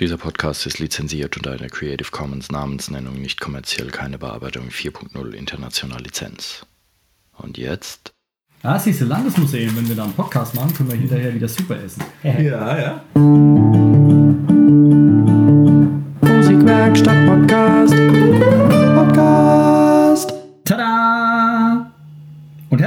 Dieser Podcast ist lizenziert unter einer Creative Commons Namensnennung nicht kommerziell keine Bearbeitung 4.0 international Lizenz. Und jetzt? Ah, siehst du, Landesmuseum, wenn wir da einen Podcast machen, können wir hinterher wieder super essen. Ja, ja.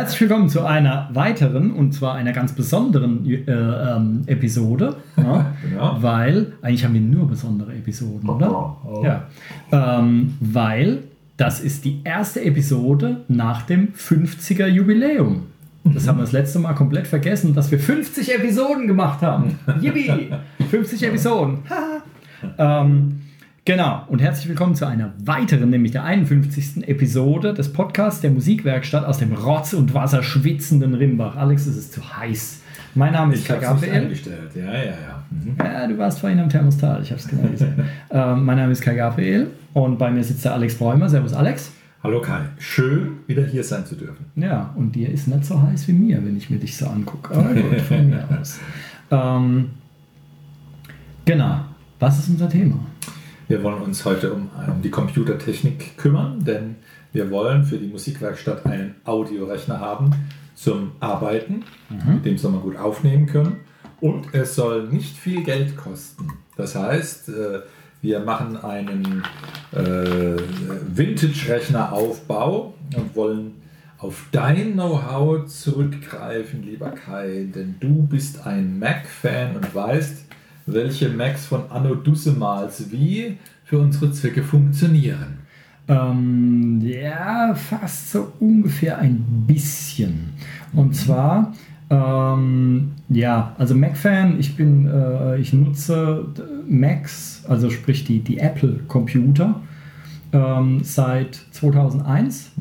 herzlich willkommen zu einer weiteren und zwar einer ganz besonderen äh, ähm, Episode. Ja, Genau. Weil, eigentlich haben wir nur besondere Episoden, oder? Oh. Ja. Ähm, weil das ist die erste Episode nach dem 50er Jubiläum. Das haben wir das letzte Mal komplett vergessen, dass wir 50 Episoden gemacht haben. Yippie! 50 Episoden. ähm, genau. Und herzlich willkommen zu einer weiteren, nämlich der 51. Episode des Podcasts der Musikwerkstatt aus dem Rotz und Wasser schwitzenden Rimbach. Alex, es ist zu heiß. Mein Name ist eingestellt. Ja, ja, ja. Mhm. Ja, du warst vorhin am Thermostat, ich habe es genau gesehen. ähm, mein Name ist Kai Gabriel und bei mir sitzt der Alex Bräumer. Servus Alex. Hallo Kai. Schön, wieder hier sein zu dürfen. Ja, und dir ist nicht so heiß wie mir, wenn ich mir dich so angucke. Aber gut, von mir aus. Ähm, genau. Was ist unser Thema? Wir wollen uns heute um, um die Computertechnik kümmern, denn wir wollen für die Musikwerkstatt einen Audiorechner haben zum Arbeiten, mit dem soll man gut aufnehmen können. Und es soll nicht viel Geld kosten. Das heißt, äh, wir machen einen äh, Vintage-Rechner-Aufbau und wollen auf dein Know-how zurückgreifen, lieber Kai, denn du bist ein Mac-Fan und weißt, welche Macs von Anno Dussemals wie für unsere Zwecke funktionieren. Ähm, ja, fast so ungefähr ein bisschen. Und zwar, ähm, ja, also Mac-Fan, ich bin, äh, ich nutze Macs, also sprich die, die Apple-Computer, ähm, seit 2001,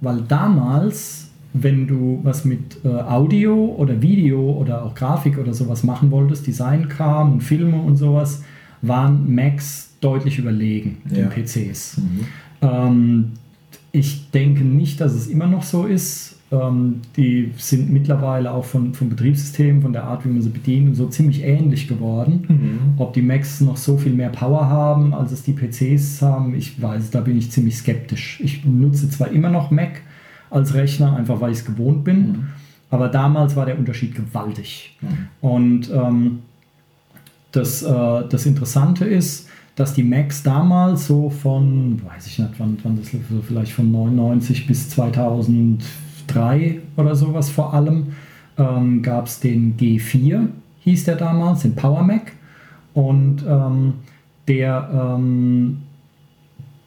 weil damals, wenn du was mit äh, Audio oder Video oder auch Grafik oder sowas machen wolltest, Design kam und Filme und sowas, waren Macs deutlich überlegen den Ja. PCs. Ähm, ich denke nicht, dass es immer noch so ist. Ähm, die sind mittlerweile auch von, vom Betriebssystem, von der Art, wie man sie bedient und so ziemlich ähnlich geworden. Ob die Macs noch so viel mehr Power haben, als es die PCs haben, ich weiß, da bin ich ziemlich skeptisch. Ich nutze zwar immer noch Mac als Rechner, einfach weil ich es gewohnt bin, aber damals war der Unterschied gewaltig. Und ähm, das, äh, das Interessante ist, dass die Macs damals so von, weiß ich nicht, wann, wann das so vielleicht von 99 bis 2003 oder sowas vor allem, ähm, gab es den G4, hieß der damals, den Power Mac. Und ähm, der, ähm,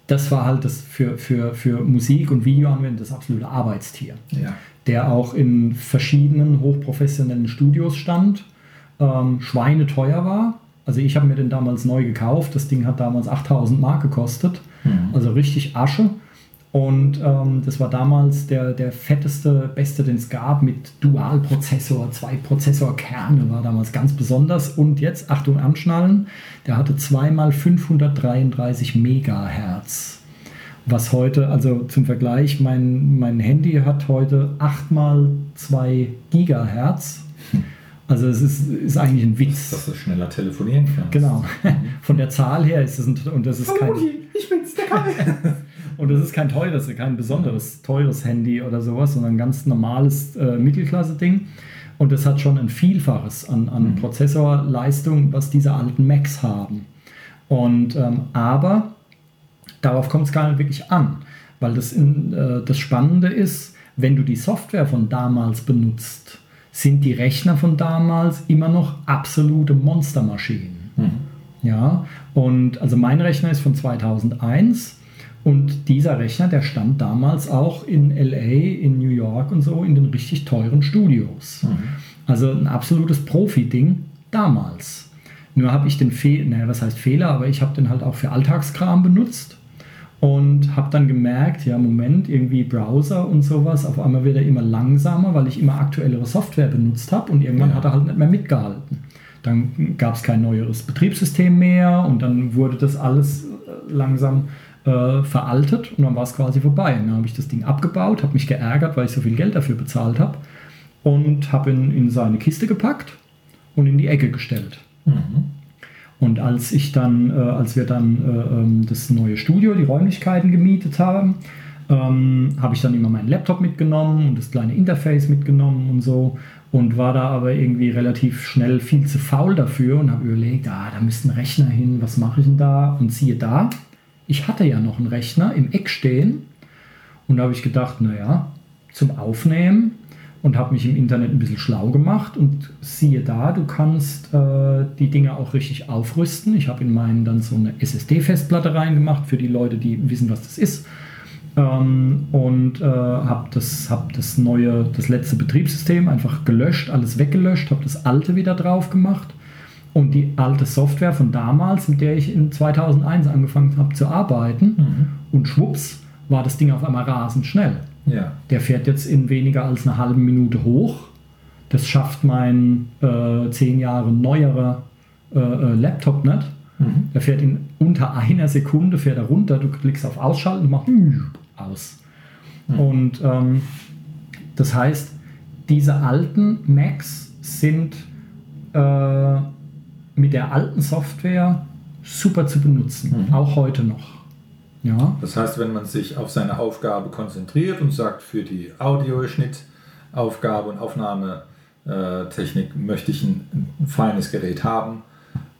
das war halt das für, für, für Musik- und Videoanwendung das absolute Arbeitstier Ja. der auch in verschiedenen hochprofessionellen Studios stand, ähm, schweineteuer war. Also ich habe mir den damals neu gekauft. Das Ding hat damals 8000 Mark gekostet. Also richtig Asche. Und ähm, das war damals der, der fetteste, beste, den es gab, mit Dualprozessor, zwei Prozessorkerne, war damals ganz besonders. Und jetzt, Achtung, anschnallen, der hatte zweimal 533 Megahertz. Was heute, also zum Vergleich, mein, mein Handy hat heute 8 mal 2 Gigahertz. Also es ist, ist eigentlich ein Witz. Dass du schneller telefonieren kannst. Genau. Von der Zahl her ist es ein, und das ist kein ich bin's, der Kai. und das ist kein teures, kein besonderes teures Handy oder sowas, sondern ein ganz normales äh, Mittelklasse-Ding. Und das hat schon ein Vielfaches an, an Prozessorleistung, was diese alten Macs haben. Und ähm, aber darauf kommt es gar nicht wirklich an, weil das, in, äh, das Spannende ist, wenn du die Software von damals benutzt, sind die Rechner von damals immer noch absolute Monstermaschinen. Ja, und also mein Rechner ist von 2001 und dieser Rechner, der stand damals auch in LA, in New York und so in den richtig teuren Studios. Also ein absolutes Profi-Ding damals. Nur habe ich den Fehler, naja, was heißt Fehler, aber ich habe den halt auch für Alltagskram benutzt und habe dann gemerkt, ja, Moment, irgendwie Browser und sowas, auf einmal wird er immer langsamer, weil ich immer aktuellere Software benutzt habe und irgendwann Ja. hat er halt nicht mehr mitgehalten. Dann gab es kein neueres Betriebssystem mehr und dann wurde das alles äh, langsam äh, veraltet und dann war es quasi vorbei. Und dann habe ich das Ding abgebaut, habe mich geärgert, weil ich so viel Geld dafür bezahlt habe und habe ihn in seine Kiste gepackt und in die Ecke gestellt. Und als ich dann, äh, als wir dann äh, ähm, das neue Studio, die Räumlichkeiten gemietet haben, ähm, habe ich dann immer meinen Laptop mitgenommen und das kleine Interface mitgenommen und so und war da aber irgendwie relativ schnell viel zu faul dafür und habe überlegt, ah, da müsste ein Rechner hin, was mache ich denn da? Und siehe da, ich hatte ja noch einen Rechner im Eck stehen und da habe ich gedacht, naja, zum Aufnehmen und habe mich im Internet ein bisschen schlau gemacht und siehe da, du kannst äh, die Dinge auch richtig aufrüsten. Ich habe in meinen dann so eine SSD-Festplatte reingemacht für die Leute, die wissen, was das ist. Ähm, und äh, habe das, hab das neue, das letzte Betriebssystem einfach gelöscht, alles weggelöscht, habe das alte wieder drauf gemacht und die alte Software von damals, mit der ich in 2001 angefangen habe zu arbeiten mhm. und schwupps war das Ding auf einmal rasend schnell. Ja. Der fährt jetzt in weniger als einer halben Minute hoch. Das schafft mein äh, zehn Jahre neuerer äh, äh, Laptop nicht. Mhm. Der fährt in unter einer Sekunde fährt er runter. Du klickst auf Ausschalten und macht aus. Mhm. Und ähm, das heißt, diese alten Macs sind äh, mit der alten Software super zu benutzen, mhm. auch heute noch. Ja. Das heißt, wenn man sich auf seine Aufgabe konzentriert und sagt, für die Audioschnittaufgabe und Aufnahmetechnik möchte ich ein, ein feines Gerät haben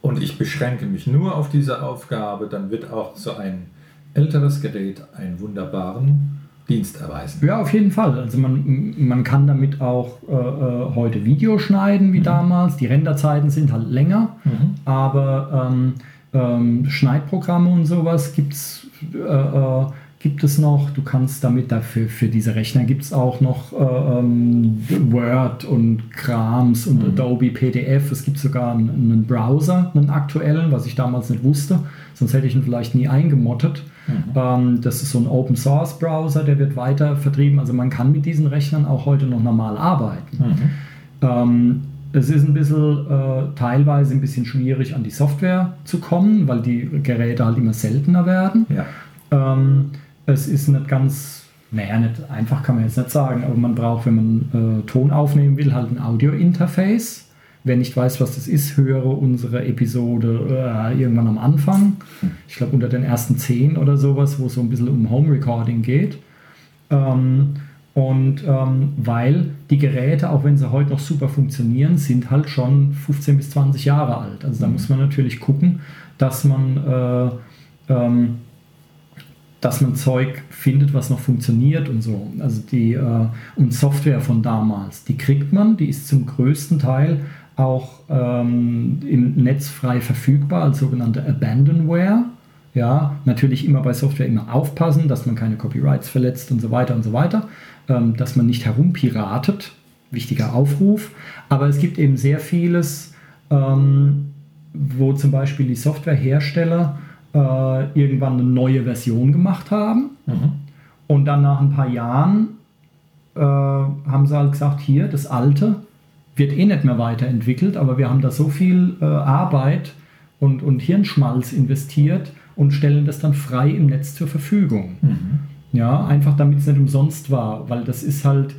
und ich beschränke mich nur auf diese Aufgabe, dann wird auch so ein älteres Gerät einen wunderbaren Dienst erweisen. Ja, auf jeden Fall. Also man, man kann damit auch äh, äh heute Video schneiden wie mhm. damals. Die Renderzeiten sind halt länger, mhm. aber ähm, ähm, Schneidprogramme und sowas gibt es äh, äh, gibt es noch. Du kannst damit dafür, für diese Rechner gibt es auch noch äh, ähm, Word und Krams und mhm. Adobe PDF. Es gibt sogar einen, einen, Browser, einen aktuellen, was ich damals nicht wusste. Sonst hätte ich ihn vielleicht nie eingemottet. Mhm. Ähm, das ist so ein Open Source Browser, der wird weiter vertrieben. Also man kann mit diesen Rechnern auch heute noch normal arbeiten. Mhm. Ähm, es ist ein bisschen äh, teilweise ein bisschen schwierig an die Software zu kommen, weil die Geräte halt immer seltener werden. Ja. Ähm, es ist nicht ganz, naja, nicht einfach kann man jetzt nicht sagen, aber man braucht, wenn man äh, Ton aufnehmen will, halt ein Audio-Interface. Wer nicht weiß, was das ist, höre unsere Episode äh, irgendwann am Anfang. Ich glaube unter den ersten zehn oder sowas, wo es so ein bisschen um Home Recording geht. Ähm, und ähm, weil die Geräte, auch wenn sie heute noch super funktionieren, sind halt schon 15 bis 20 Jahre alt. Also da mhm. muss man natürlich gucken, dass man, äh, ähm, dass man Zeug findet, was noch funktioniert und so. Also die äh, und Software von damals, die kriegt man, die ist zum größten Teil auch ähm, im Netz frei verfügbar als sogenannte Abandonware. Ja, natürlich immer bei Software immer aufpassen, dass man keine Copyrights verletzt und so weiter und so weiter ähm, dass man nicht herumpiratet. Wichtiger Aufruf. Aber es gibt eben sehr vieles, ähm, wo zum Beispiel die Softwarehersteller äh, irgendwann eine neue Version gemacht haben. Mhm. Und dann nach ein paar Jahren äh, haben sie halt gesagt, hier, das alte wird eh nicht mehr weiterentwickelt, aber wir haben da so viel äh, Arbeit und, und Hirnschmalz investiert und stellen das dann frei im Netz zur Verfügung. Mhm. Ja, einfach damit es nicht umsonst war, weil das ist halt,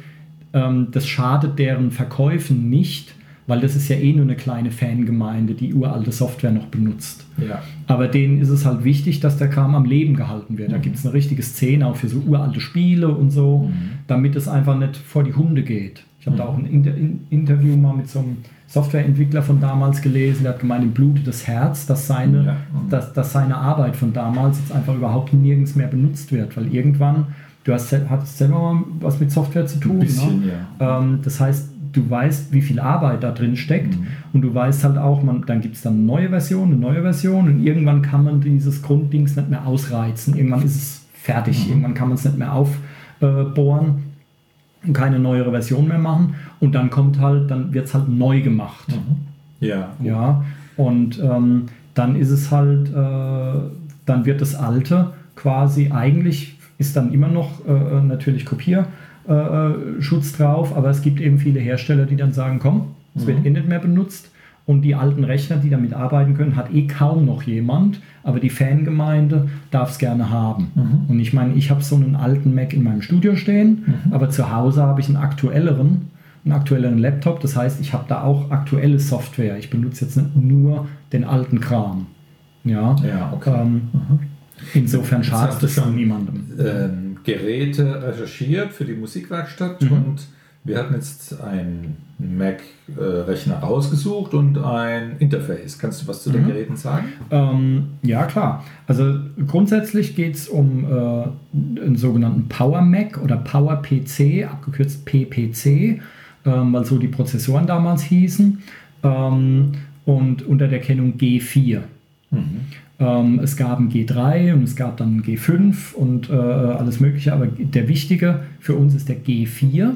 ähm, das schadet deren Verkäufen nicht, weil das ist ja eh nur eine kleine Fangemeinde, die uralte Software noch benutzt. Ja. Aber denen ist es halt wichtig, dass der Kram am Leben gehalten wird. Mhm. Da gibt es eine richtige Szene auch für so uralte Spiele und so, mhm. damit es einfach nicht vor die Hunde geht. Ich habe mhm. da auch ein Inter Interview mal mit so einem Softwareentwickler von damals gelesen, der hat gemeint, ihm blutet das Herz, dass seine, ja. dass, dass seine Arbeit von damals jetzt einfach überhaupt nirgends mehr benutzt wird, weil irgendwann, du hast, hattest selber mal was mit Software zu tun. Bisschen, ne? ja. ähm, das heißt, du weißt, wie viel Arbeit da drin steckt mhm. und du weißt halt auch, man, dann gibt es dann eine neue Version, eine neue Version und irgendwann kann man dieses Grunddings nicht mehr ausreizen, irgendwann ist es fertig, mhm. irgendwann kann man es nicht mehr aufbohren und keine neuere Version mehr machen. Und dann kommt halt, dann wird es halt neu gemacht. Mhm. Ja. Ja. Und ähm, dann ist es halt, äh, dann wird das Alte quasi eigentlich ist dann immer noch äh, äh natürlich Kopierschutz äh, drauf, aber es gibt eben viele Hersteller, die dann sagen, komm, es mhm. wird eh nicht mehr benutzt und die alten Rechner, die damit arbeiten können, hat eh kaum noch jemand. Aber die Fangemeinde darf es gerne haben. Mhm. Und ich meine, ich habe so einen alten Mac in meinem Studio stehen, mhm. aber zu Hause habe ich einen aktuelleren. einen aktuelleren Laptop. Das heißt, ich habe da auch aktuelle Software. Ich benutze jetzt nicht nur den alten Kram. Ja, Ja, okay. ähm, Mhm. insofern schadet es schon niemandem. ähm, Geräte recherchiert für die Musikwerkstatt Mhm. und wir hatten jetzt einen Mac-Rechner rausgesucht und ein Interface. Kannst du was zu den Mhm. Geräten sagen? Ähm, ja, klar. Also grundsätzlich geht es um äh, einen sogenannten Power Mac oder Power PC, abgekürzt PPC, ähm, weil so die Prozessoren damals hießen. Ähm, und unter der Kennung G4. Ähm, es gab ein G3 und es gab dann ein G5 und äh, alles Mögliche, aber der wichtige für uns ist der G4.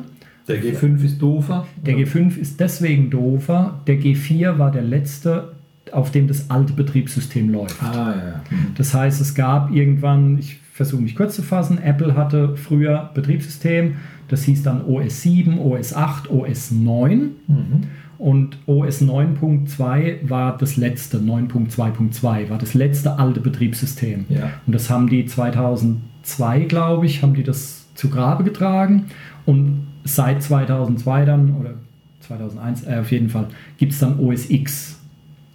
Der G5 ist doofer. Der G5 ist deswegen doofer. Der G4 war der letzte, auf dem das alte Betriebssystem läuft. Ah, ja, ja. Mhm. Das heißt, es gab irgendwann, ich versuche mich kurz zu fassen, Apple hatte früher Betriebssystem, das hieß dann OS 7, OS 8, OS 9 Mhm. Und OS 9.2 war das letzte, 9.2.2 war das letzte alte Betriebssystem. Ja. Und das haben die 2002, glaube ich, haben die das zu Grabe getragen. Und seit 2002 dann, oder 2001 äh, auf jeden Fall, gibt es dann OS X.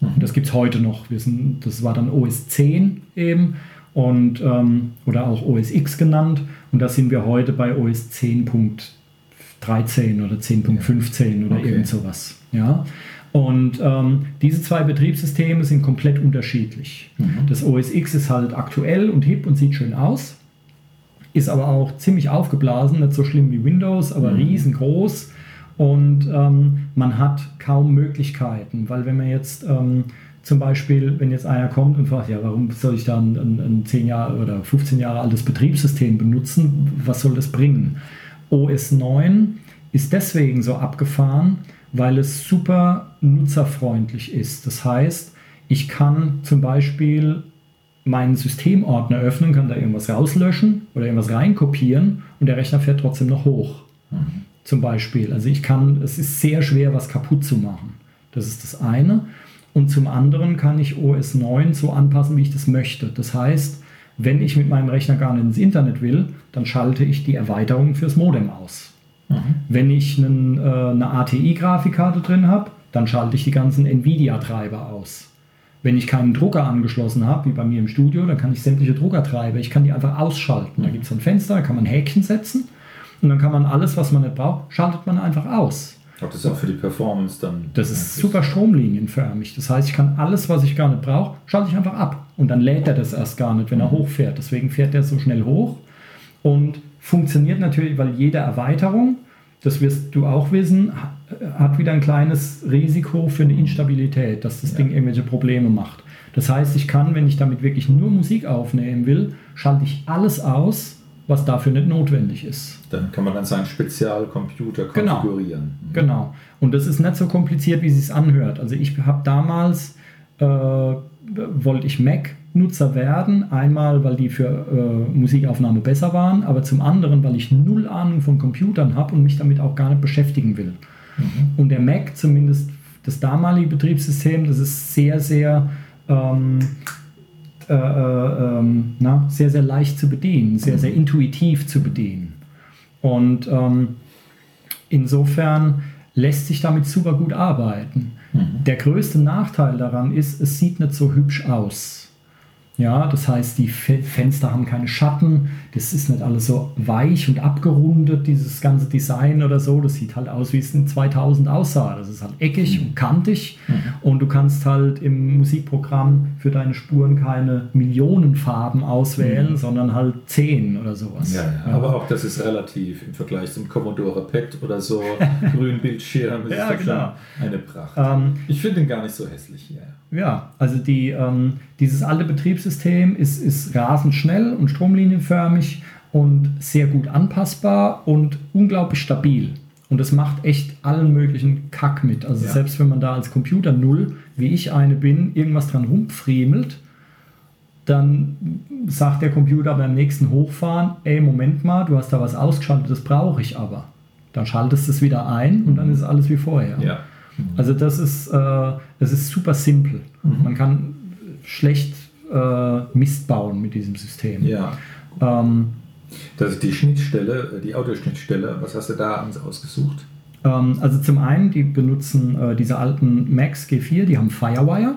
Und das gibt es heute noch. Wir sind, das war dann OS 10 eben. Und, ähm, oder auch OS X genannt. Und da sind wir heute bei OS 10.13 oder 10.15 oder Okay. irgend sowas. Ja? Und ähm, diese zwei Betriebssysteme sind komplett unterschiedlich. Das OS X ist halt aktuell und hip und sieht schön aus, ist aber auch ziemlich aufgeblasen, nicht so schlimm wie Windows, aber riesengroß. Und ähm, man hat kaum Möglichkeiten, weil wenn man jetzt ähm, zum Beispiel, wenn jetzt einer kommt und fragt, ja, warum soll ich da ein, ein, ein 10 Jahre oder 15 Jahre altes Betriebssystem benutzen, was soll das bringen? OS 9 ist deswegen so abgefahren, weil es super nutzerfreundlich ist. Das heißt, ich kann zum Beispiel meinen Systemordner öffnen, kann da irgendwas rauslöschen oder irgendwas reinkopieren und der Rechner fährt trotzdem noch hoch. Zum Beispiel. Also ich kann, es ist sehr schwer, was kaputt zu machen. Das ist das eine. Und zum anderen kann ich OS 9 so anpassen, wie ich das möchte. Das heißt, wenn ich mit meinem Rechner gar nicht ins Internet will, dann schalte ich die Erweiterung fürs Modem aus. Wenn ich einen, äh, eine ATI-Grafikkarte drin habe, dann schalte ich die ganzen NVIDIA-Treiber aus. Wenn ich keinen Drucker angeschlossen habe, wie bei mir im Studio, dann kann ich sämtliche Druckertreiber, ich kann die einfach ausschalten. Da gibt es ein Fenster, da kann man Häkchen setzen und dann kann man alles, was man nicht braucht, schaltet man einfach aus. Das auch für die Performance dann. Das ist super stromlinienförmig. Das heißt, ich kann alles, was ich gar nicht brauche, schalte ich einfach ab. Und dann lädt er das erst gar nicht, wenn er hochfährt. Deswegen fährt er so schnell hoch und funktioniert natürlich, weil jede Erweiterung, das wirst du auch wissen, ha- hat wieder ein kleines Risiko für eine Instabilität, dass das Ja. Ding irgendwelche Probleme macht. Das heißt, ich kann, wenn ich damit wirklich nur Musik aufnehmen will, schalte ich alles aus, was dafür nicht notwendig ist. Dann kann man dann seinen Spezialcomputer Genau. konfigurieren. Genau. Und das ist nicht so kompliziert, wie es sich anhört. Also ich habe damals, äh, wollte ich Mac-Nutzer werden. Einmal, weil die für äh, Musikaufnahme besser waren, aber zum anderen, weil ich null Ahnung von Computern habe und mich damit auch gar nicht beschäftigen will. Und der Mac, zumindest das damalige Betriebssystem, das ist sehr, sehr... Ähm, äh, äh, ähm, na, sehr, sehr leicht zu bedienen, sehr, sehr intuitiv zu bedienen. Und ähm, insofern lässt sich damit super gut arbeiten. Der größte Nachteil daran ist, es sieht nicht so hübsch aus. Ja, das heißt, die Fe- Fenster haben keine Schatten, das ist nicht alles so weich und abgerundet, dieses ganze Design oder so. Das sieht halt aus, wie es in 2000 aussah. Das ist halt eckig und kantig und du kannst halt im Musikprogramm für deine Spuren keine Millionen Farben auswählen, sondern halt zehn oder sowas. Ja, ja, aber auch das ist relativ im Vergleich zum Commodore PET oder so, grünen Bildschirm, das Ja, ist genau. schon eine Pracht. Ähm, ich finde den gar nicht so hässlich hier. Ja, also die, ähm, dieses alte Betriebssystem ist, ist rasend schnell und stromlinienförmig und sehr gut anpassbar und unglaublich stabil. Und das macht echt allen möglichen Kack mit. Also Ja. selbst wenn man da als Computer Null, wie ich eine bin, irgendwas dran rumfriemelt, dann sagt der Computer beim nächsten Hochfahren, ey, Moment mal, du hast da was ausgeschaltet, das brauche ich aber. Dann schaltest du es wieder ein und dann ist alles wie vorher. Ja. Also das ist, äh, das ist super simpel. Man kann schlecht äh, Mist bauen mit diesem System. Ja. Ähm, Das ist die Schnittstelle, die Audioschnittstelle. Was hast du da uns ausgesucht? Ähm, also zum einen, die benutzen äh, diese alten Macs G4, die haben Firewire,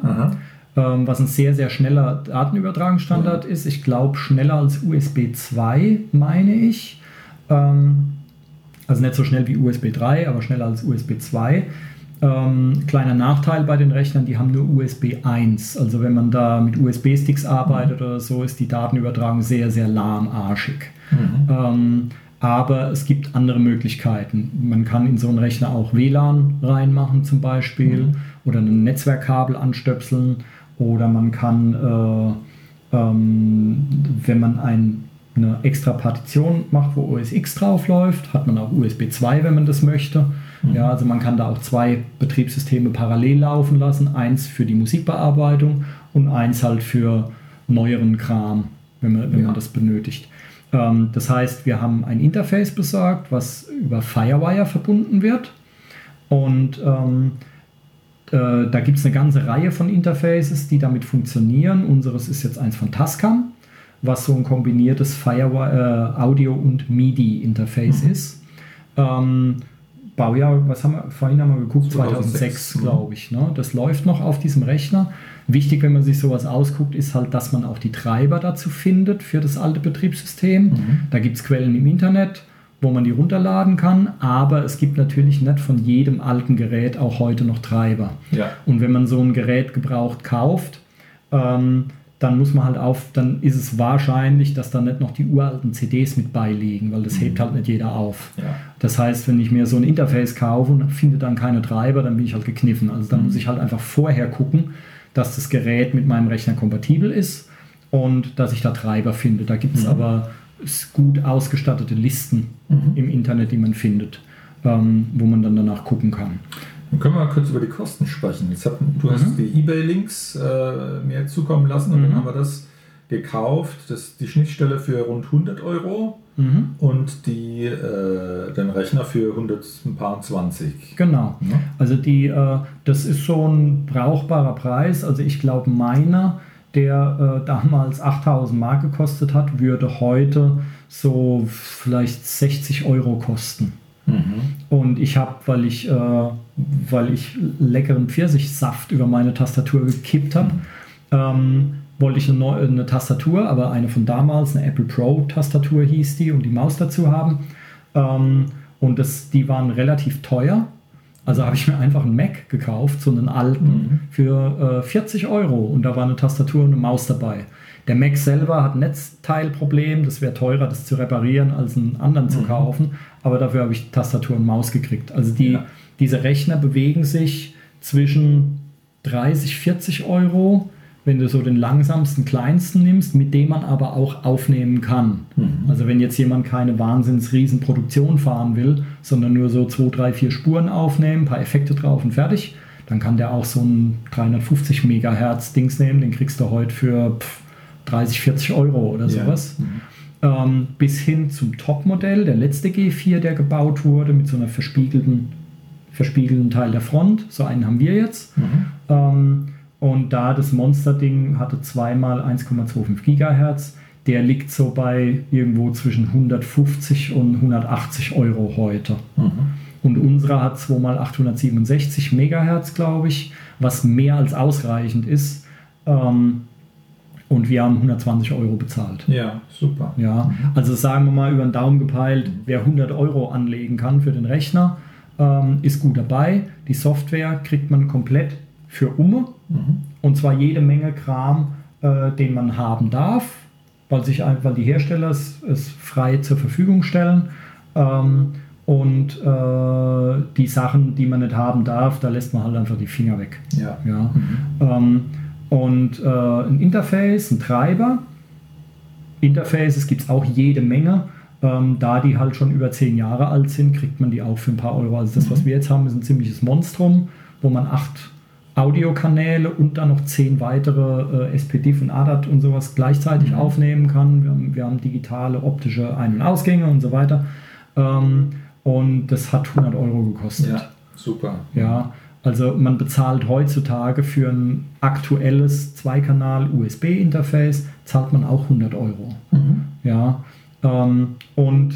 ähm, was ein sehr, sehr schneller Datenübertragungsstandard ist. Ich glaube, schneller als USB 2, meine ich. Ähm, also nicht so schnell wie USB 3, aber schneller als USB 2. Ähm, kleiner Nachteil bei den Rechnern, die haben nur USB 1. Also wenn man da mit USB-Sticks arbeitet oder so, ist die Datenübertragung sehr, sehr lahmarschig. Mhm. Ähm, aber es gibt andere Möglichkeiten. Man kann in so einen Rechner auch WLAN reinmachen zum Beispiel mhm. oder ein Netzwerkkabel anstöpseln oder man kann, äh, ähm, wenn man ein, eine extra Partition macht, wo OS X drauf läuft, hat man auch USB 2, wenn man das möchte. Mhm. Ja, also man kann da auch zwei Betriebssysteme parallel laufen lassen. Eins für die Musikbearbeitung und eins halt für neueren Kram, wenn man, wenn ja. man das benötigt. Ähm, das heißt, wir haben ein Interface besorgt, was über Firewire verbunden wird. Und ähm, äh, da gibt es eine ganze Reihe von Interfaces, die damit funktionieren. Unseres ist jetzt eins von Tascam, was so ein kombiniertes Firewire, äh, Audio- und MIDI-Interface mhm. ist. Ähm, Baujahr, was haben wir, vorhin haben wir geguckt, 2006, 2006 glaube ich. Ne? Das läuft noch auf diesem Rechner. Wichtig, wenn man sich sowas ausguckt, ist halt, dass man auch die Treiber dazu findet für das alte Betriebssystem. Mhm. Da gibt es Quellen im Internet, wo man die runterladen kann, aber es gibt natürlich nicht von jedem alten Gerät auch heute noch Treiber. Ja. Und wenn man so ein Gerät gebraucht kauft, ähm, dann muss man halt auf, dann ist es wahrscheinlich, dass da nicht noch die uralten CDs mit beiliegen, weil das mhm. hebt halt nicht jeder auf. Ja. Das heißt, wenn ich mir so ein Interface kaufe und finde dann keine Treiber, dann bin ich halt gekniffen. Also dann mhm. muss ich halt einfach vorher gucken, dass das Gerät mit meinem Rechner kompatibel ist und dass ich da Treiber finde. Da gibt es mhm. aber gut ausgestattete Listen mhm. im Internet, die man findet, ähm, wo man dann danach gucken kann. Dann können wir mal kurz über die Kosten sprechen. Jetzt hat, du hast mhm. die eBay-Links äh, mir zukommen lassen und mhm. dann haben wir das gekauft. Das, die Schnittstelle für rund 100 Euro mhm. und die, äh, den Rechner für 120. Genau. Ja. Also die, äh, das ist so ein brauchbarer Preis. Also ich glaube, meiner, der äh, damals 8000 Mark gekostet hat, würde heute so vielleicht 60 Euro kosten. Mhm. Und ich habe, weil ich, äh, weil ich leckeren Pfirsichsaft über meine Tastatur gekippt habe, ähm, wollte ich eine, neue, eine Tastatur, aber eine von damals, eine Apple Pro Tastatur hieß die und die Maus dazu haben. Ähm, und das, die waren relativ teuer. Also habe ich mir einfach einen Mac gekauft, so einen alten, mhm. für äh, 40 Euro und da war eine Tastatur und eine Maus dabei. Der Mac selber hat ein Netzteilproblem, das wäre teurer, das zu reparieren, als einen anderen zu mhm. kaufen, aber dafür habe ich Tastatur und Maus gekriegt. Also die, ja. Diese Rechner bewegen sich zwischen 30, 40 Euro, wenn du so den langsamsten, kleinsten nimmst, mit dem man aber auch aufnehmen kann. Mhm. Also wenn jetzt jemand keine wahnsinns riesen Produktion fahren will, sondern nur so 2, 3, 4 Spuren aufnehmen, ein paar Effekte drauf und fertig, dann kann der auch so ein 350 Megahertz Dings nehmen, den kriegst du heute für pff, 30, 40 Euro oder sowas. Ja. Mhm. Ähm, bis hin zum Topmodell, der letzte G4, der gebaut wurde, mit so einer verspiegelten, verspiegelten Teil der Front. So einen haben wir jetzt. Mhm. Ähm, und da das Monster-Ding hatte zweimal 1,25 Gigahertz, der liegt so bei irgendwo zwischen 150 und 180 Euro heute. Mhm. Und unsere hat zweimal 867 Megahertz, glaube ich, was mehr als ausreichend ist. Ähm, und wir haben 120 Euro bezahlt. Ja, super. Ja, also sagen wir mal über den Daumen gepeilt, wer 100 Euro anlegen kann für den Rechner, ähm, ist gut dabei. Die Software kriegt man komplett für Umme mhm. und zwar jede Menge Kram, äh, den man haben darf, weil sich weil die Hersteller es, es frei zur Verfügung stellen. Ähm, und äh, die Sachen, die man nicht haben darf, da lässt man halt einfach die Finger weg. Ja. ja. Mhm. Ähm, und äh, ein Interface, ein Treiber. Interfaces gibt es auch jede Menge. Ähm, da die halt schon über zehn Jahre alt sind, kriegt man die auch für ein paar Euro. Also das, was wir jetzt haben, ist ein ziemliches Monstrum, wo man acht Audiokanäle und dann noch zehn weitere äh, SPDIF und ADAT und sowas gleichzeitig mhm. aufnehmen kann. Wir haben, wir haben, digitale optische Ein- und Ausgänge und so weiter. Ähm, und das hat 100 Euro gekostet. Ja, super. Ja, also man bezahlt heutzutage für ein aktuelles Zweikanal-USB-Interface, zahlt man auch 100 Euro. Mhm. Ja, ähm, und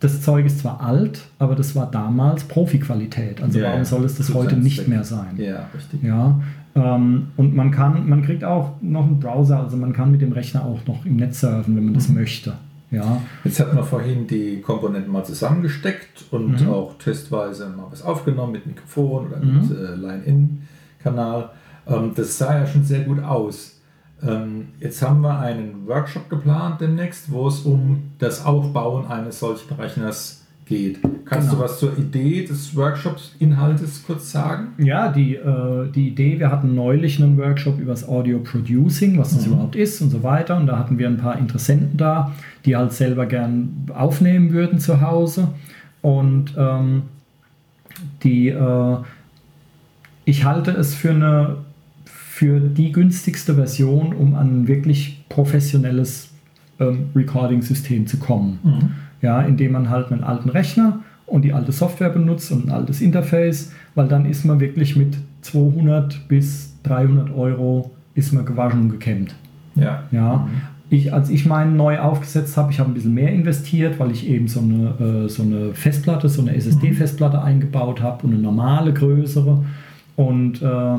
das Zeug ist zwar alt, aber das war damals Profi-Qualität. Also Ja, warum soll es das heute nicht mehr sein? Ja, richtig. Ja, ähm, und man kann, man kriegt auch noch einen Browser, also man kann mit dem Rechner auch noch im Netz surfen, wenn man das möchte. Ja, Jetzt hat man vorhin die Komponenten mal zusammengesteckt und Mhm. auch testweise mal was aufgenommen mit Mikrofon oder Mhm. mit äh, Line-In-Kanal. Ähm, das sah ja schon sehr gut aus. Ähm, jetzt haben wir einen Workshop geplant demnächst, wo es um das Aufbauen eines solchen Rechners geht. Kannst Genau. du was zur Idee des Workshops-Inhaltes kurz sagen? ja die, äh, die Idee, wir hatten neulich einen Workshop über das Audio Producing, was das Mhm. überhaupt ist und so weiter. Und da hatten wir ein paar Interessenten da, die halt selber gern aufnehmen würden zu Hause. Und ähm, die, äh, ich halte es für eine für die günstigste Version, um an ein wirklich professionelles ähm, Recording-System zu kommen. Ja, indem man halt einen alten Rechner und die alte Software benutzt und ein altes Interface, weil dann ist man wirklich mit 200 bis 300 Euro ist man gewaschen und gekämmt. Ja. Ja, ich, als ich meinen neu aufgesetzt habe, ich habe ein bisschen mehr investiert, weil ich eben so eine, äh, so eine Festplatte, so eine SSD-Festplatte eingebaut habe und eine normale, größere. Und, äh,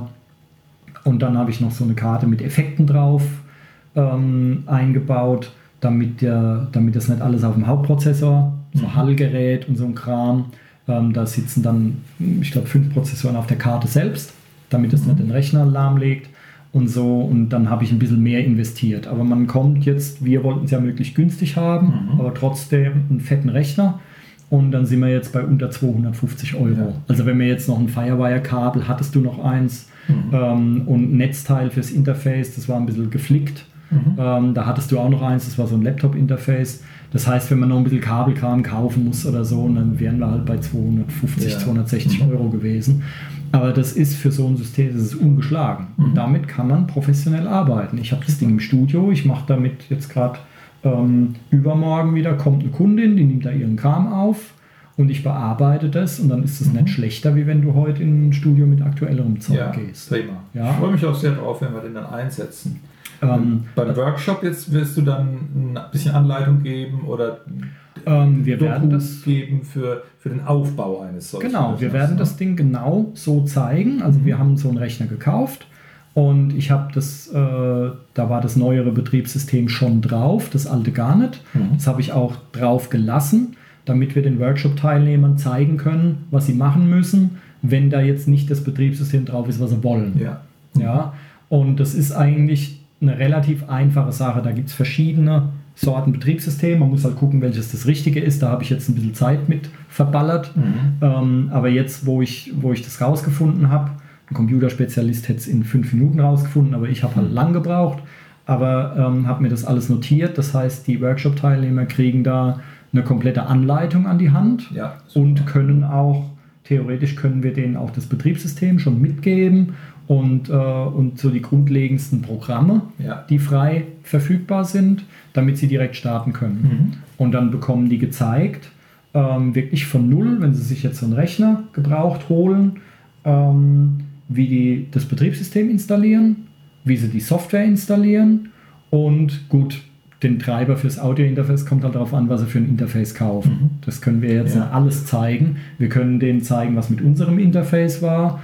und dann habe ich noch so eine Karte mit Effekten drauf ähm, eingebaut, damit, der, damit das nicht alles auf dem Hauptprozessor, so Mhm. Hallgerät und so ein Kram, ähm, da sitzen dann, ich glaube, fünf Prozessoren auf der Karte selbst, damit es nicht den Rechner lahmlegt und so. Und dann habe ich ein bisschen mehr investiert. Aber man kommt jetzt, wir wollten es ja möglichst günstig haben, Mhm. aber trotzdem einen fetten Rechner. Und dann sind wir jetzt bei unter 250 Euro. Ja. Also wenn wir jetzt noch ein Firewire-Kabel, hattest du noch eins Mhm. ähm, und Netzteil fürs Interface, das war ein bisschen geflickt. Mhm. Ähm, da hattest du auch noch eins, das war so ein Laptop-Interface. Das heißt, wenn man noch ein bisschen Kabelkram kaufen muss oder so, dann wären wir halt bei 250, Ja. 260 Mhm. Euro gewesen. Aber das ist für so ein System, das ist ungeschlagen. Mhm. Und damit kann man professionell arbeiten. Ich habe das Ding im Studio, ich mache damit jetzt gerade ähm, übermorgen wieder, kommt eine Kundin, die nimmt da ihren Kram auf und ich bearbeite das und dann ist es Mhm. nicht schlechter, wie wenn du heute in ein Studio mit aktuellerem Zeug Ja, gehst. prima. Ja. Ich freue mich auch sehr drauf, wenn wir den dann einsetzen. Ähm, Beim Workshop jetzt wirst du dann ein bisschen Anleitung geben oder ähm, wir werden Doku das geben für, für den Aufbau eines solchen Genau, wir werden ne? das Ding genau so zeigen. Also wir haben so einen Rechner gekauft und ich habe das, äh, da war das neuere Betriebssystem schon drauf, das alte gar nicht. Mhm. Das habe ich auch drauf gelassen, damit wir den Workshop-Teilnehmern zeigen können, was sie machen müssen, wenn da jetzt nicht das Betriebssystem drauf ist, was sie wollen. Ja. Ja, und das ist eigentlich eine relativ einfache Sache. Da gibt es verschiedene Sorten Betriebssystem. Man muss halt gucken, welches das Richtige ist. Da habe ich jetzt ein bisschen Zeit mit verballert. Mhm. Ähm, aber jetzt, wo ich, wo ich das rausgefunden habe, ein Computerspezialist hätte es in fünf Minuten rausgefunden, aber ich habe halt lang gebraucht. Aber ähm, habe mir das alles notiert. Das heißt, die Workshop-Teilnehmer kriegen da eine komplette Anleitung an die Hand Ja, und können auch, theoretisch können wir denen auch das Betriebssystem schon mitgeben und, äh, und so die grundlegendsten Programme, Ja. die frei verfügbar sind, damit sie direkt starten können. Mhm. Und dann bekommen die gezeigt, ähm, wirklich von null, wenn sie sich jetzt so einen Rechner gebraucht holen, ähm, wie die das Betriebssystem installieren, wie sie die Software installieren und gut, den Treiber fürs Audio-Interface kommt halt darauf an, was sie für ein Interface kaufen. Mhm. Das können wir jetzt Ja. alles zeigen. Wir können denen zeigen, was mit unserem Interface war.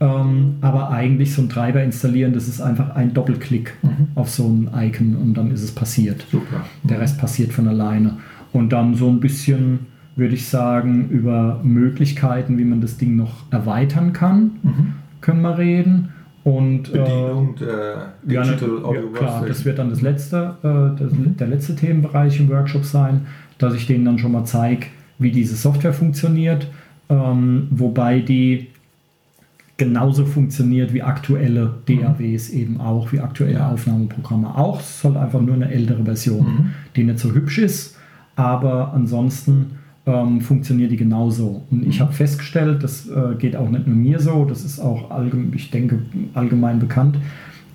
Ähm, aber eigentlich so ein Treiber installieren, das ist einfach ein Doppelklick Mhm. auf so ein Icon und dann ist es passiert. Super. Der Rest passiert von alleine. Und dann so ein bisschen, würde ich sagen, über Möglichkeiten, wie man das Ding noch erweitern kann, Mhm. können wir reden. Und, äh, Bedienung ja, ne, Digital ja, Audio klar, Workstation. das wird dann das letzte, äh, das, der letzte Themenbereich im Workshop sein, dass ich denen dann schon mal zeige, wie diese Software funktioniert, ähm, wobei die genauso funktioniert wie aktuelle DAWs eben auch, wie aktuelle Ja. Aufnahmeprogramme auch. Es ist halt einfach nur eine ältere Version, Mhm. die nicht so hübsch ist, aber ansonsten ähm, funktioniert die genauso. Und ich Mhm. habe festgestellt, das äh, geht auch nicht nur mir so, das ist auch, allgemein, ich denke, allgemein bekannt,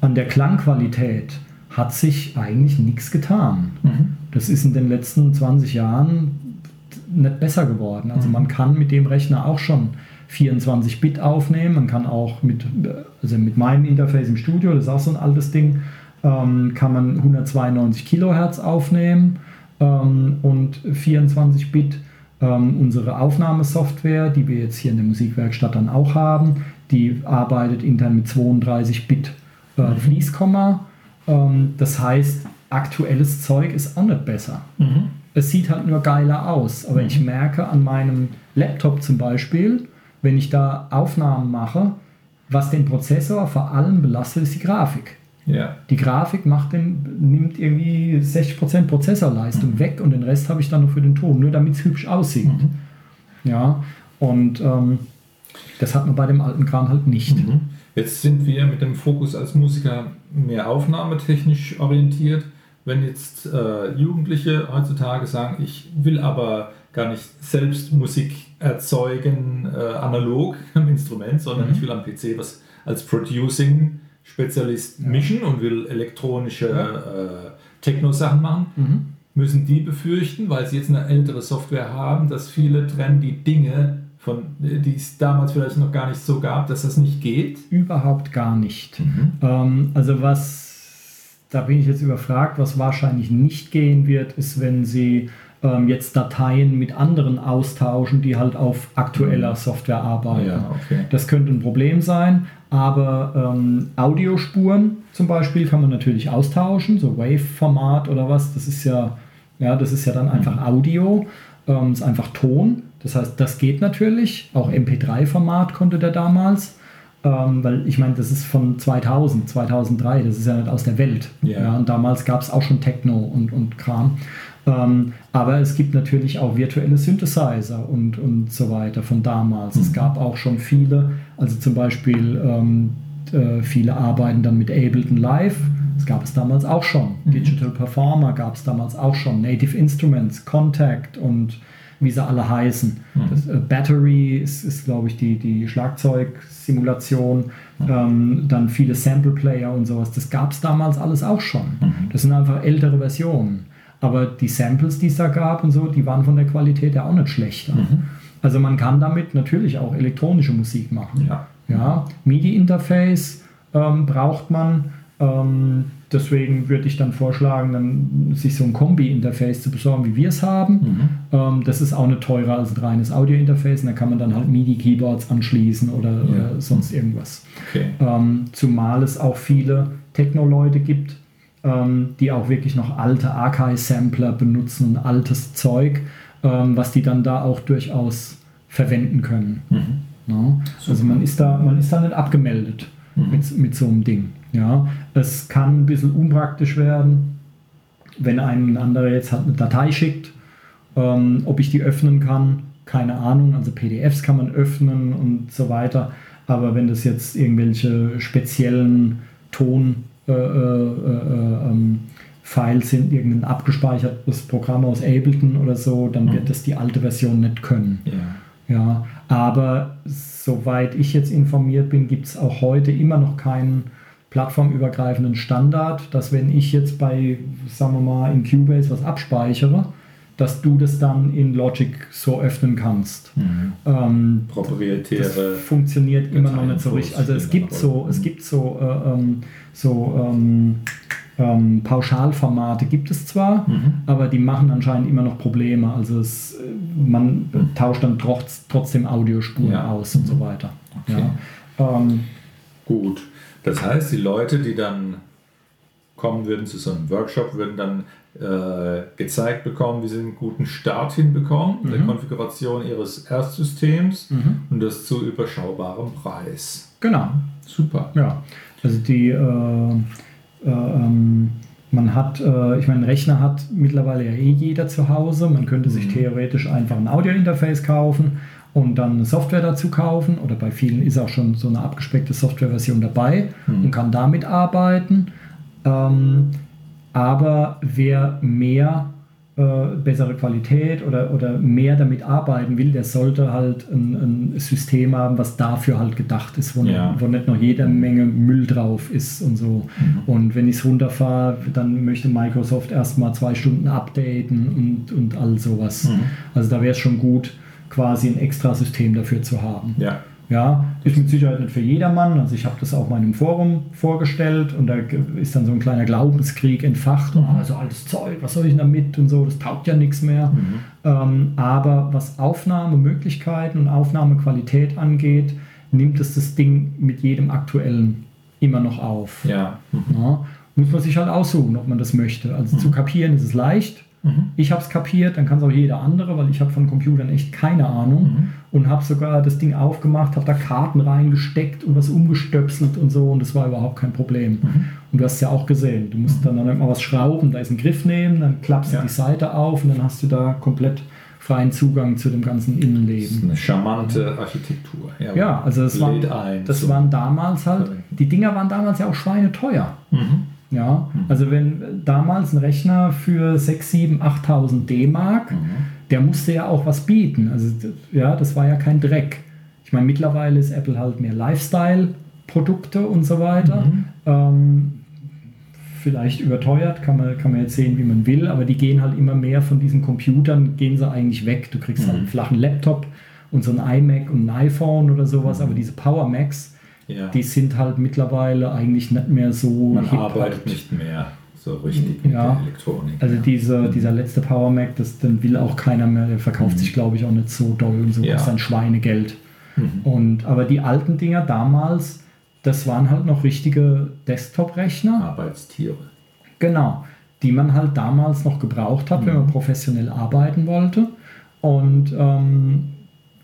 an der Klangqualität hat sich eigentlich nichts getan. Mhm. Das ist in den letzten 20 Jahren nicht besser geworden. Also Mhm. man kann mit dem Rechner auch schon 24 Bit aufnehmen. Man kann auch mit, also mit meinem Interface im Studio, das ist auch so ein altes Ding, ähm, kann man 192 Kilohertz aufnehmen ähm, und 24 Bit. Ähm, unsere Aufnahmesoftware, die wir jetzt hier in der Musikwerkstatt dann auch haben, die arbeitet intern mit 32 Bit äh, Mhm. Fließkomma. Ähm, das heißt, aktuelles Zeug ist auch nicht besser. Mhm. Es sieht halt nur geiler aus. Aber ich merke an meinem Laptop zum Beispiel, wenn ich da Aufnahmen mache, was den Prozessor vor allem belastet, ist die Grafik. Ja. Die Grafik macht den, nimmt irgendwie 60% Prozessorleistung weg und den Rest habe ich dann nur für den Ton, nur damit es hübsch aussieht. Ja, und ähm, das hat man bei dem alten Kram halt nicht. Mhm. Jetzt sind wir mit dem Fokus als Musiker mehr aufnahmetechnisch orientiert. Wenn jetzt äh, Jugendliche heutzutage sagen, ich will aber gar nicht selbst Musik erzeugen, äh, analog am Instrument, sondern Mhm. ich will am PC was als Producing-Spezialist mischen und will elektronische äh, Techno-Sachen machen, Mhm. müssen die befürchten, weil sie jetzt eine ältere Software haben, dass viele trennen die Dinge, von, die es damals vielleicht noch gar nicht so gab, dass das nicht geht. Überhaupt gar nicht. Ähm, also was, da bin ich jetzt überfragt, was wahrscheinlich nicht gehen wird, ist, wenn Sie ähm, jetzt Dateien mit anderen austauschen, die halt auf aktueller Software arbeiten. Ja, okay. Das könnte ein Problem sein, aber ähm, Audiospuren zum Beispiel kann man natürlich austauschen, so Wave-Format oder was, das ist ja, ja, das ist ja dann einfach Audio, ähm, ist einfach Ton. Das heißt, das geht natürlich. Auch MP3-Format konnte der damals. Ähm, weil ich meine, das ist von 2000, 2003, das ist ja nicht aus der Welt. Ja. und damals gab es auch schon Techno und, und Kram. Ähm, aber es gibt natürlich auch virtuelle Synthesizer und, und so weiter von damals. Es gab auch schon viele, also zum Beispiel ähm, äh, viele arbeiten dann mit Ableton Live. Das gab es damals auch schon. Digital Performer gab es damals auch schon. Native Instruments, Contact und wie sie alle heißen. Das, äh, Battery ist, ist glaube ich, die, die Schlagzeugsimulation. Ähm, dann viele Sample Player und sowas. Das gab es damals alles auch schon. Das sind einfach ältere Versionen. Aber die Samples, die es da gab und so, die waren von der Qualität ja auch nicht schlechter. Also man kann damit natürlich auch elektronische Musik machen. Ja. Ja, MIDI-Interface ähm, braucht man. Ähm, deswegen würde ich dann vorschlagen, dann sich so ein Kombi-Interface zu besorgen, wie wir es haben. Ähm, das ist auch nicht teurer als ein reines Audio-Interface. Und da kann man dann halt MIDI-Keyboards anschließen oder, oder sonst irgendwas. Okay. Ähm, zumal es auch viele Techno-Leute gibt, ähm, die auch wirklich noch alte Archive-Sampler benutzen und altes Zeug, ähm, was die dann da auch durchaus verwenden können. Ja? Also man ist, da, man ist da nicht abgemeldet mit, mit so einem Ding. Ja? Es kann ein bisschen unpraktisch werden, wenn einem ein anderer jetzt halt eine Datei schickt, ähm, ob ich die öffnen kann, keine Ahnung. Also PDFs kann man öffnen und so weiter. Aber wenn das jetzt irgendwelche speziellen Ton äh, äh, äh, ähm, Files sind, irgendein abgespeichertes Programm aus Ableton oder so, dann wird das die alte Version nicht können. Ja. Ja, aber soweit ich jetzt informiert bin, gibt es auch heute immer noch keinen plattformübergreifenden Standard, dass wenn ich jetzt bei, sagen wir mal, in Cubase was abspeichere, dass du das dann in Logic so öffnen kannst. Ähm, das Proprietäre. funktioniert immer noch nicht so richtig. Also es gibt so, es gibt so, äh, ähm, so ähm, ähm, Pauschalformate gibt es zwar, Mhm. aber die machen anscheinend immer noch Probleme. Also es, äh, man tauscht dann trotz, trotzdem Audiospuren Ja. aus und so weiter. Okay. Ja. Ähm, Gut. Das heißt, die Leute, die dann kommen würden zu so einem Workshop, würden dann äh, gezeigt bekommen, wie sie einen guten Start hinbekommen, der Konfiguration ihres Erstsystems und das zu überschaubarem Preis. genau. Super. Ja, also die, äh, äh, ähm, man hat, äh, ich meine, einen Rechner hat mittlerweile ja eh jeder zu Hause. Man könnte sich theoretisch einfach ein Audio-Interface kaufen und dann eine Software dazu kaufen. Oder bei vielen ist auch schon so eine abgespeckte Softwareversion dabei und kann damit arbeiten. Ähm, aber wer mehr äh, bessere Qualität oder, oder mehr damit arbeiten will, der sollte halt ein, ein System haben, was dafür halt gedacht ist, wo, Ja. nicht, wo nicht noch jede Menge Müll drauf ist und so. Und wenn ich es runterfahre, dann möchte Microsoft erstmal zwei Stunden updaten und, und all sowas. Also da wäre es schon gut, quasi ein extra System dafür zu haben. Ja. Ja, ist mit Sicherheit nicht für jedermann. Also ich habe das auch mal in einem Forum vorgestellt und da ist dann so ein kleiner Glaubenskrieg entfacht. Mhm. Also altes Zeug, was soll ich damit und so, das taugt ja nichts mehr. Mhm. Ähm, aber was Aufnahmemöglichkeiten und Aufnahmequalität angeht, nimmt es das Ding mit jedem aktuellen immer noch auf. Ja. Mhm. ja muss man sich halt aussuchen, ob man das möchte. Also zu mhm. kapieren ist es leicht Mhm. Ich habe es kapiert, dann kann es auch jeder andere, weil ich habe von Computern echt keine Ahnung mhm. und habe sogar das Ding aufgemacht, habe da Karten reingesteckt und was umgestöpselt und so und das war überhaupt kein Problem. Mhm. Und du hast es ja auch gesehen, du musst dann, dann mal was schrauben, da ist ein Griff nehmen, dann klappst du ja. die Seite auf und dann hast du da komplett freien Zugang zu dem ganzen Innenleben. Das ist eine charmante Architektur. Ja, ja also das, waren, das waren damals halt, die Dinger waren damals ja auch schweineteuer. Mhm. Ja, mhm. also wenn damals ein Rechner für 6, 7, 8.000 D-Mark, mhm. der musste ja auch was bieten. Also ja, das war ja kein Dreck. Ich meine, mittlerweile ist Apple halt mehr Lifestyle-Produkte und so weiter. Mhm. Ähm, vielleicht überteuert, kann man, kann man jetzt sehen, wie man will, aber die gehen halt immer mehr von diesen Computern, gehen sie eigentlich weg. Du kriegst halt einen mhm. flachen Laptop und so ein iMac und ein iPhone oder sowas, mhm. aber diese Power Macs, ja. die sind halt mittlerweile eigentlich nicht mehr so. Man arbeitet nicht mehr so richtig mit ja. der Elektronik. Also ja. diese, mhm. dieser letzte Power Mac, das dann will auch keiner mehr, der verkauft mhm. sich glaube ich auch nicht so doll und so ja. kostet ein Schweinegeld. Mhm. Und, aber die alten Dinger damals, das waren halt noch richtige Desktop-Rechner. Arbeitstiere. Genau, die man halt damals noch gebraucht hat, mhm. wenn man professionell arbeiten wollte. Und ähm,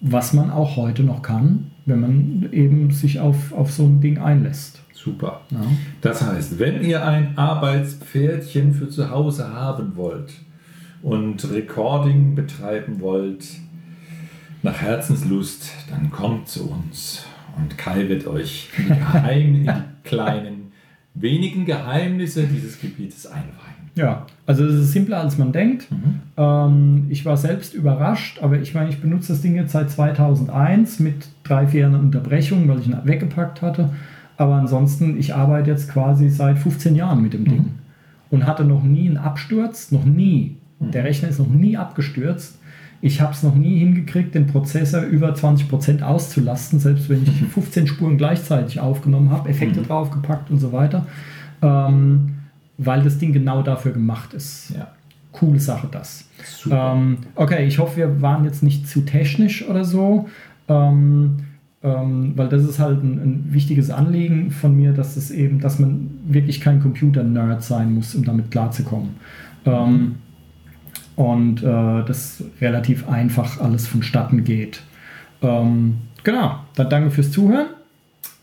was man auch heute noch kann, wenn man eben sich auf, auf so ein Ding einlässt. Super. Ja. Das heißt, wenn ihr ein Arbeitspferdchen für zu Hause haben wollt und Recording betreiben wollt, nach Herzenslust, dann kommt zu uns und Kai wird euch in die, Geheim in die kleinen, wenigen Geheimnisse dieses Gebietes einweihen. Ja, also es ist simpler als man denkt. Mhm. Ähm, ich war selbst überrascht, aber ich meine, ich benutze das Ding jetzt seit 2001 mit drei, vier Jahren Unterbrechung, weil ich ihn weggepackt hatte. Aber ansonsten, ich arbeite jetzt quasi seit 15 Jahren mit dem mhm. Ding und hatte noch nie einen Absturz, noch nie. Mhm. Der Rechner ist noch nie abgestürzt. Ich habe es noch nie hingekriegt, den Prozessor über 20% auszulasten, selbst wenn ich 15 Spuren gleichzeitig aufgenommen habe, Effekte mhm. draufgepackt und so weiter. Ähm, weil das Ding genau dafür gemacht ist. Ja. Coole Sache, das. Ähm, okay, ich hoffe, wir waren jetzt nicht zu technisch oder so, ähm, ähm, weil das ist halt ein, ein, wichtiges Anliegen von mir, dass es eben, dass man wirklich kein Computer-Nerd sein muss, um damit klarzukommen. Mhm. und äh, das relativ einfach alles vonstatten geht. Ähm, genau, dann danke fürs Zuhören.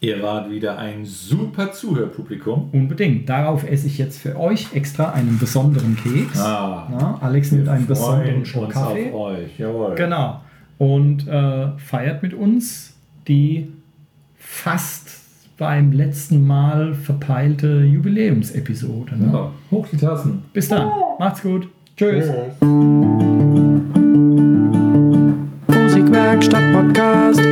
Ihr wart wieder ein super Zuhörpublikum. Unbedingt. Darauf esse ich jetzt für euch extra einen besonderen Keks. Ah, Na, Alex nimmt einen besonderen Schluck Kaffee. Auf euch. Jawohl. Genau. Und äh, feiert mit uns die fast beim letzten Mal verpeilte Jubiläumsepisode. Ne? Ja, hoch die Tassen. Bis dann. Macht's gut. Tschüss. Musikwerkstatt Podcast.